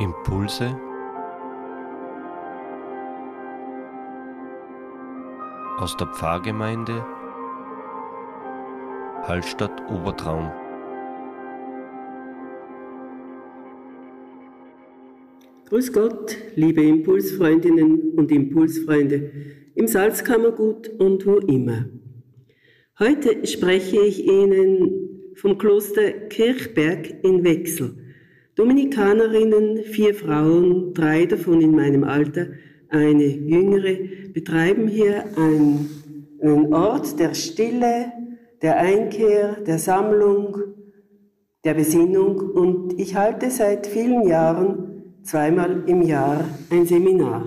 Impulse aus der Pfarrgemeinde Hallstatt Obertraum. Grüß Gott, liebe Impulsfreundinnen und Impulsfreunde im Salzkammergut und wo immer. Heute spreche ich Ihnen vom Kloster Kirchberg in Wechsel. Dominikanerinnen, vier Frauen, drei davon in meinem Alter, eine jüngere, betreiben hier einen Ort der Stille, der Einkehr, der Sammlung, der Besinnung und ich halte seit vielen Jahren zweimal im Jahr ein Seminar.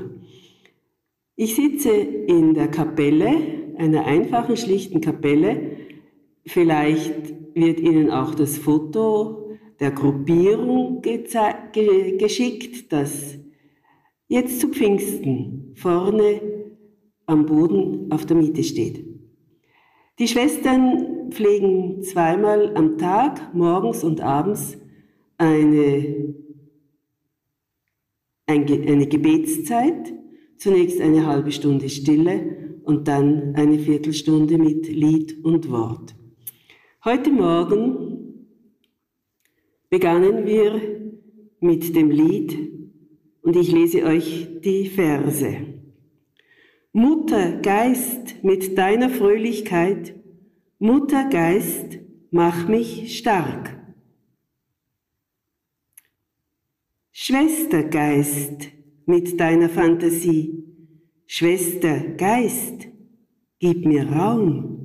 Ich sitze in der Kapelle, einer einfachen, schlichten Kapelle. Vielleicht wird Ihnen auch das Foto der Gruppierung ge geschickt, das jetzt zu Pfingsten vorne am Boden auf der Miete steht. Die Schwestern pflegen zweimal am Tag, morgens und abends, eine, eine Gebetszeit, zunächst eine halbe Stunde Stille und dann eine Viertelstunde mit Lied und Wort. Heute Morgen begannen wir mit dem Lied und ich lese euch die Verse. Mutter Geist mit deiner Fröhlichkeit, Mutter Geist, mach mich stark. Schwester Geist mit deiner Fantasie, Schwester Geist, gib mir Raum.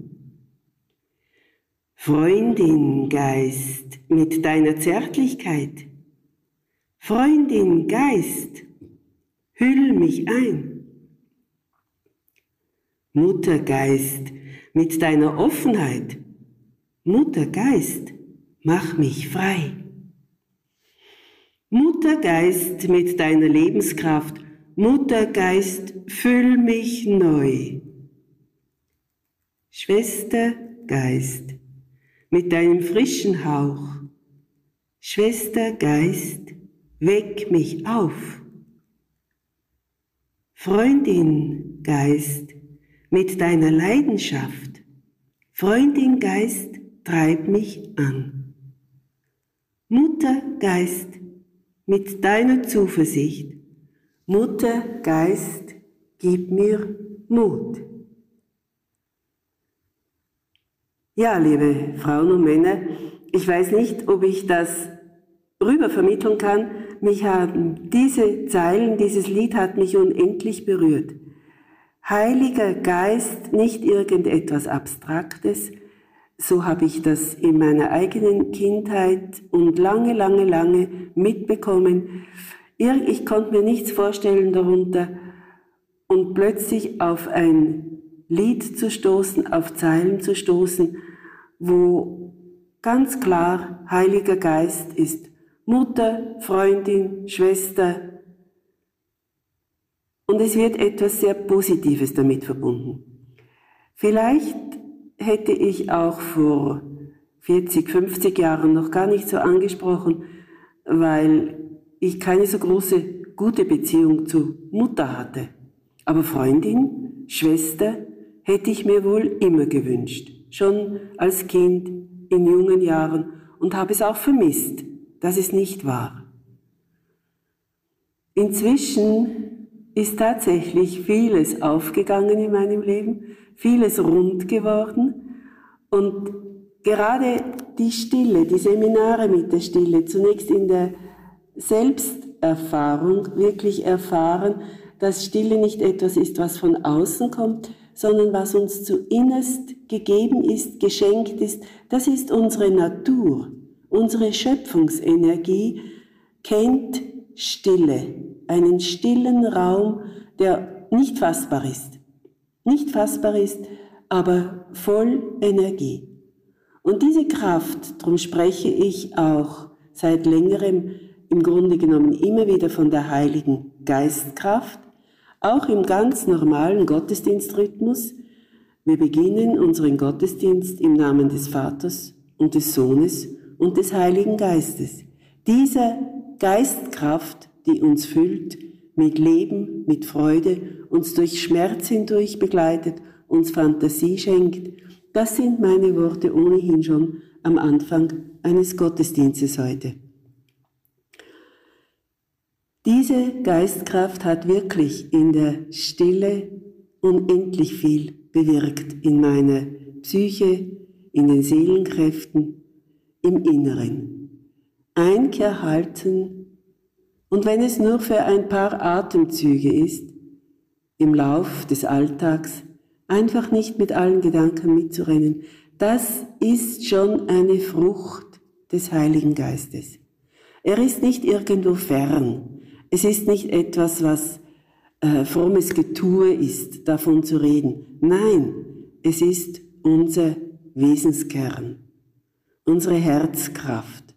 Freundin Geist mit deiner Zärtlichkeit, Freundin Geist, hüll mich ein. Muttergeist, mit deiner Offenheit, Muttergeist, mach mich frei. Muttergeist mit deiner Lebenskraft, Muttergeist, füll mich neu. Schwestergeist, mit deinem frischen Hauch, Schwestergeist, weck mich auf. Freundin Geist, mit deiner Leidenschaft. Freundin Geist, treib mich an. Mutter Geist, mit deiner Zuversicht. Mutter Geist, gib mir Mut. Ja, liebe Frauen und Männer, ich weiß nicht, ob ich das rüber vermitteln kann. Mich haben diese Zeilen, dieses Lied hat mich unendlich berührt. Heiliger Geist, nicht irgendetwas Abstraktes, so habe ich das in meiner eigenen Kindheit und lange, lange, lange mitbekommen. Ich konnte mir nichts vorstellen darunter und plötzlich auf ein Lied zu stoßen, auf Zeilen zu stoßen, wo ganz klar Heiliger Geist ist. Mutter, Freundin, Schwester, und es wird etwas sehr Positives damit verbunden. Vielleicht hätte ich auch vor 40, 50 Jahren noch gar nicht so angesprochen, weil ich keine so große gute Beziehung zu Mutter hatte. Aber Freundin, Schwester hätte ich mir wohl immer gewünscht, schon als Kind in jungen Jahren. Und habe es auch vermisst, dass es nicht war. Inzwischen ist tatsächlich vieles aufgegangen in meinem Leben, vieles rund geworden. Und gerade die Stille, die Seminare mit der Stille, zunächst in der Selbsterfahrung wirklich erfahren, dass Stille nicht etwas ist, was von außen kommt, sondern was uns zu innerst gegeben ist, geschenkt ist. Das ist unsere Natur, unsere Schöpfungsenergie kennt Stille einen stillen Raum, der nicht fassbar ist. Nicht fassbar ist, aber voll Energie. Und diese Kraft, darum spreche ich auch seit längerem im Grunde genommen immer wieder von der Heiligen Geistkraft, auch im ganz normalen Gottesdienstrhythmus. Wir beginnen unseren Gottesdienst im Namen des Vaters und des Sohnes und des Heiligen Geistes. Diese Geistkraft die uns füllt mit Leben, mit Freude, uns durch Schmerz hindurch begleitet, uns Fantasie schenkt. Das sind meine Worte ohnehin schon am Anfang eines Gottesdienstes heute. Diese Geistkraft hat wirklich in der Stille unendlich viel bewirkt in meiner Psyche, in den Seelenkräften, im Inneren. Einkehr halten und wenn es nur für ein paar Atemzüge ist, im Lauf des Alltags einfach nicht mit allen Gedanken mitzurennen, das ist schon eine Frucht des Heiligen Geistes. Er ist nicht irgendwo fern, es ist nicht etwas, was äh, frommes Getue ist, davon zu reden. Nein, es ist unser Wesenskern, unsere Herzkraft.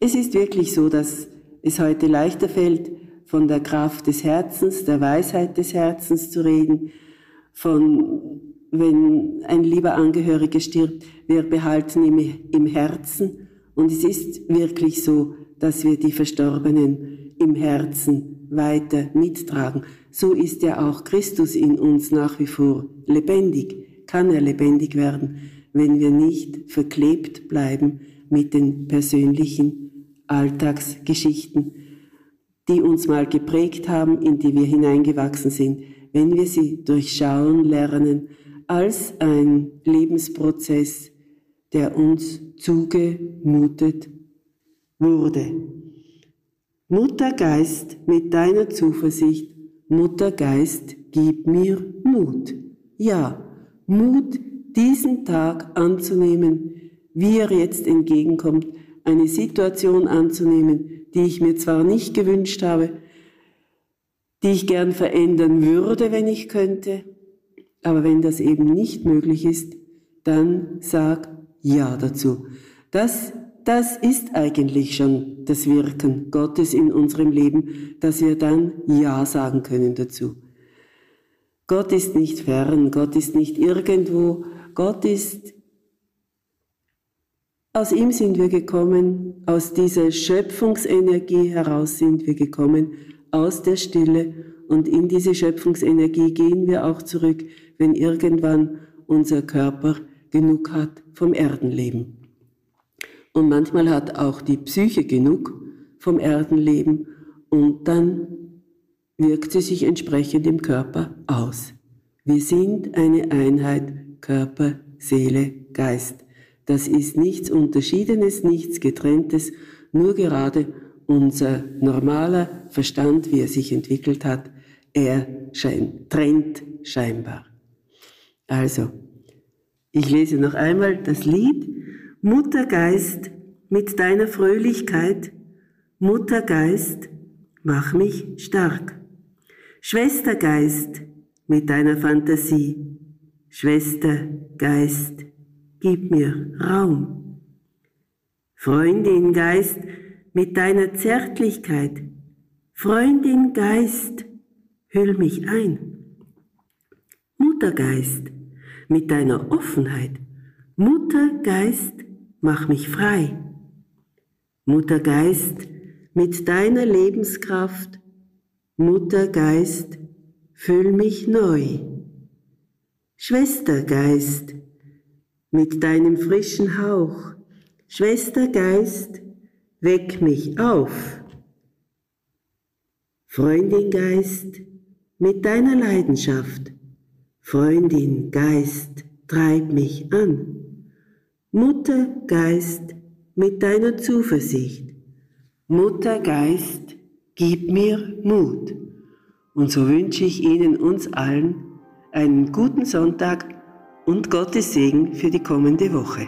Es ist wirklich so, dass es heute leichter fällt, von der Kraft des Herzens, der Weisheit des Herzens zu reden, von wenn ein lieber Angehöriger stirbt, wir behalten ihn im Herzen. Und es ist wirklich so, dass wir die Verstorbenen im Herzen weiter mittragen. So ist ja auch Christus in uns nach wie vor lebendig, kann er lebendig werden, wenn wir nicht verklebt bleiben mit den persönlichen Alltagsgeschichten, die uns mal geprägt haben, in die wir hineingewachsen sind, wenn wir sie durchschauen lernen als ein Lebensprozess, der uns zugemutet wurde. Muttergeist mit deiner Zuversicht, Muttergeist, gib mir Mut. Ja, Mut, diesen Tag anzunehmen, wie er jetzt entgegenkommt, eine Situation anzunehmen, die ich mir zwar nicht gewünscht habe, die ich gern verändern würde, wenn ich könnte, aber wenn das eben nicht möglich ist, dann sag Ja dazu. Das das ist eigentlich schon das Wirken Gottes in unserem Leben, dass wir dann Ja sagen können dazu. Gott ist nicht fern, Gott ist nicht irgendwo, Gott ist, aus ihm sind wir gekommen, aus dieser Schöpfungsenergie heraus sind wir gekommen, aus der Stille und in diese Schöpfungsenergie gehen wir auch zurück, wenn irgendwann unser Körper genug hat vom Erdenleben. Und manchmal hat auch die Psyche genug vom Erdenleben und dann wirkt sie sich entsprechend im Körper aus. Wir sind eine Einheit Körper, Seele, Geist. Das ist nichts Unterschiedenes, nichts Getrenntes, nur gerade unser normaler Verstand, wie er sich entwickelt hat, er scheint, trennt scheinbar. Also, ich lese noch einmal das Lied Muttergeist mit deiner Fröhlichkeit, Muttergeist, mach mich stark. Schwestergeist mit deiner Fantasie, Schwestergeist, gib mir Raum. Freundin Geist mit deiner Zärtlichkeit, Freundin Geist, hüll mich ein. Muttergeist mit deiner Offenheit, Muttergeist, mach mich frei. Muttergeist, mit deiner Lebenskraft, Muttergeist, füll mich neu. Schwestergeist, mit deinem frischen Hauch, Schwestergeist, weck mich auf. Freundin Geist, mit deiner Leidenschaft, Freundin Geist, treib mich an. Mutter Geist mit deiner Zuversicht. Mutter Geist, gib mir Mut. Und so wünsche ich Ihnen uns allen einen guten Sonntag und Gottes Segen für die kommende Woche.